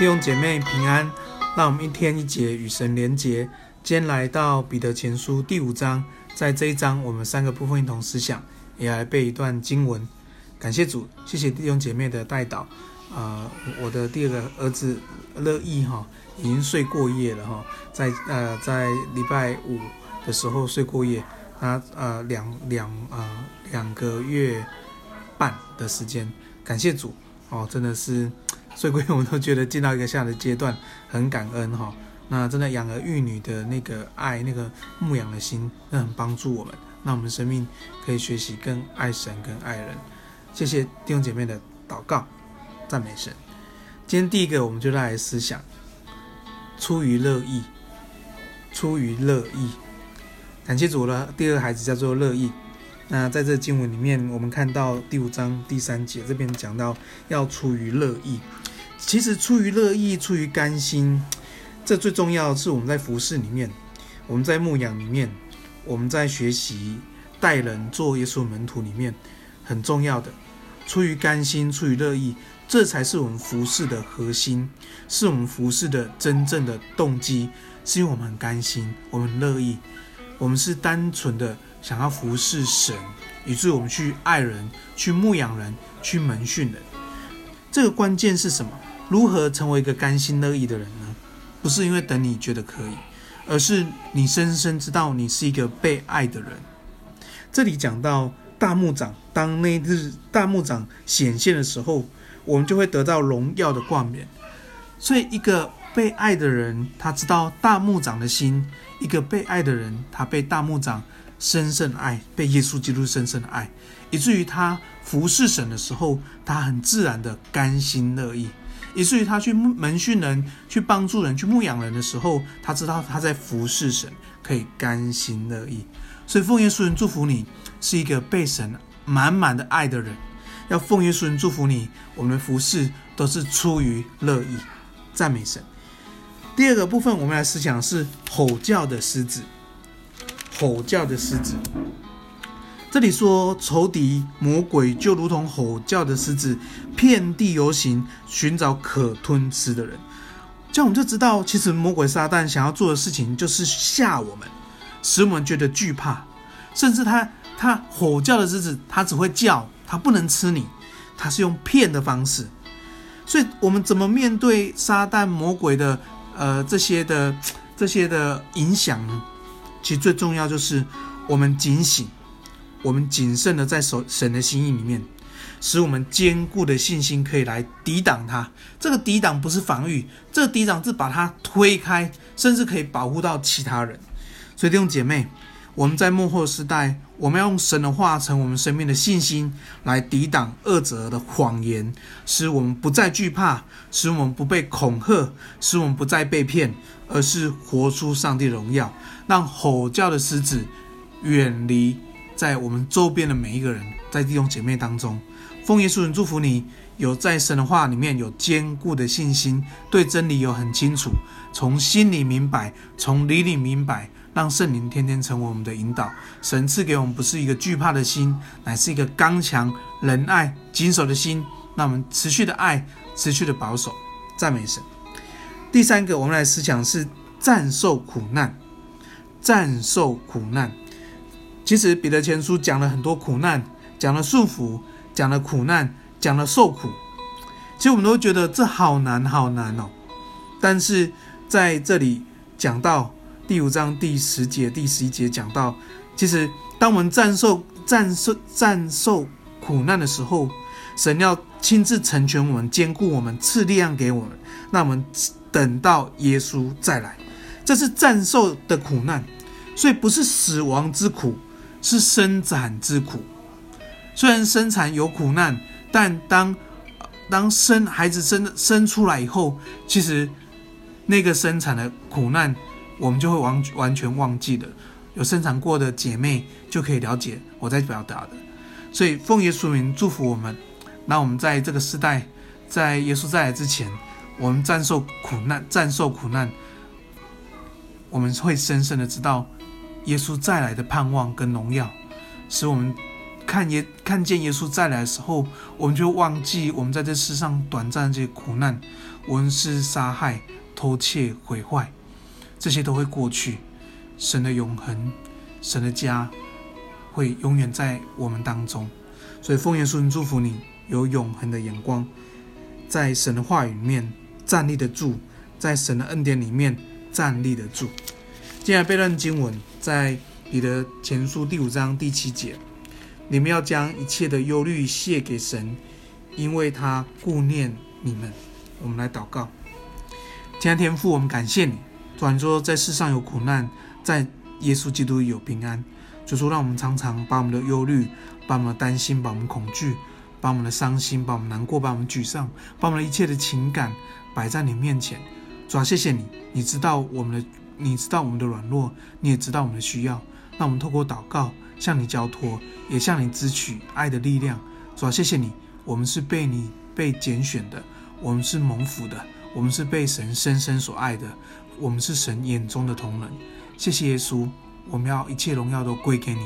弟兄姐妹平安，让我们一天一节与神连结。今天来到彼得前书第五章，在这一章我们三个部分一同思想，也来背一段经文。感谢主，谢谢弟兄姐妹的带导。啊、呃，我的第二个儿子乐意哈，已经睡过夜了哈，在呃在礼拜五的时候睡过夜，他呃两两啊两个月半的时间，感谢主哦，真的是。所以，我们都觉得进到一个下的阶段，很感恩哈。那真的养儿育女的那个爱，那个牧养的心，那很帮助我们。那我们生命可以学习更爱神、更爱人。谢谢弟兄姐妹的祷告，赞美神。今天第一个，我们就来思想：出于乐意，出于乐意。感谢主了。第二个孩子叫做乐意。那在这经文里面，我们看到第五章第三节这边讲到要出于乐意。其实出于乐意，出于甘心，这最重要是我们在服侍里面，我们在牧养里面，我们在学习待人做耶稣门徒里面很重要的。出于甘心，出于乐意，这才是我们服侍的核心，是我们服侍的真正的动机，是因为我们很甘心，我们乐意，我们是单纯的想要服侍神，以至于我们去爱人，去牧养人，去门训人。这个关键是什么？如何成为一个甘心乐意的人呢？不是因为等你觉得可以，而是你深深知道你是一个被爱的人。这里讲到大牧长，当那日大牧长显现的时候，我们就会得到荣耀的冠冕。所以，一个被爱的人，他知道大牧长的心；一个被爱的人，他被大牧长深深的爱，被耶稣基督深深的爱，以至于他服侍神的时候，他很自然的甘心乐意。以至于他去门训人、去帮助人、去牧养人的时候，他知道他在服侍神，可以甘心乐意。所以奉耶稣人祝福你，是一个被神满满的爱的人。要奉耶稣人祝福你，我们的服侍都是出于乐意，赞美神。第二个部分，我们来思想是吼叫的狮子，吼叫的狮子。这里说，仇敌魔鬼就如同吼叫的狮子，遍地游行，寻找可吞吃的人。这样我们就知道，其实魔鬼撒旦想要做的事情，就是吓我们，使我们觉得惧怕。甚至他他吼叫的狮子，他只会叫，他不能吃你，他是用骗的方式。所以，我们怎么面对撒旦魔鬼的呃这些的 这些的影响呢？其实最重要就是我们警醒。我们谨慎的在神神的心意里面，使我们坚固的信心可以来抵挡它。这个抵挡不是防御，这个抵挡是把它推开，甚至可以保护到其他人。所以弟兄姐妹，我们在幕后时代，我们要用神的话成我们生命的信心，来抵挡恶者的谎言，使我们不再惧怕，使我们不被恐吓，使我们不再被骗，而是活出上帝荣耀，让吼叫的狮子远离。在我们周边的每一个人，在弟兄姐妹当中，奉耶稣人祝福你，有在神的话里面有坚固的信心，对真理有很清楚，从心里明白，从理里明白，让圣灵天天成为我们的引导。神赐给我们不是一个惧怕的心，乃是一个刚强、仁爱、谨守的心。那我们持续的爱，持续的保守，赞美神。第三个，我们来思想是战受苦难，战受苦难。其实彼得前书讲了很多苦难，讲了顺服，讲了苦难，讲了受苦。其实我们都觉得这好难，好难哦。但是在这里讲到第五章第十节、第十一节讲到，其实当我们战胜、战胜、战胜苦难的时候，神要亲自成全我们，坚固我们，赐力量给我们。那我们等到耶稣再来，这是战胜的苦难，所以不是死亡之苦。是生产之苦，虽然生产有苦难，但当当生孩子生生出来以后，其实那个生产的苦难，我们就会完完全忘记了。有生产过的姐妹就可以了解我在表达的。所以奉耶稣名祝福我们，那我们在这个时代，在耶稣再来之前，我们战胜苦难，战胜苦难，我们会深深的知道。耶稣再来的盼望跟荣耀，使我们看耶看见耶稣再来的时候，我们就忘记我们在这世上短暂的这些苦难，无论是杀害、偷窃、毁坏，这些都会过去。神的永恒，神的家会永远在我们当中。所以奉耶稣祝福你有永恒的眼光，在神的话语里面站立得住，在神的恩典里面站立得住。接下来背段经文在彼得前书第五章第七节，你们要将一切的忧虑卸给神，因为他顾念你们。我们来祷告，亲爱的天父，我们感谢你。主啊，你说在世上有苦难，在耶稣基督有平安。就说让我们常常把我们的忧虑、把我们的担心、把我们恐惧、把我们的伤心、把我们难过、把我们沮丧、把我们的一切的情感摆在你面前。主啊，谢谢你，你知道我们的，你知道我们的软弱，你也知道我们的需要。让我们透过祷告向你交托，也向你支取爱的力量。主啊，谢谢你，我们是被你被拣选的。我们是蒙福的，我们是被神深深所爱的，我们是神眼中的同人。谢谢耶稣，我们要一切荣耀都归给你。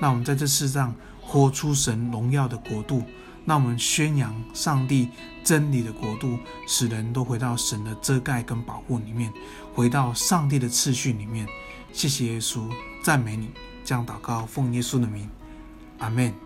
那我们在这世上活出神荣耀的国度，那我们宣扬上帝真理的国度，使人都回到神的遮盖跟保护里面，回到上帝的次序里面。谢谢耶稣，赞美你，这样祷告，奉耶稣的名，阿门。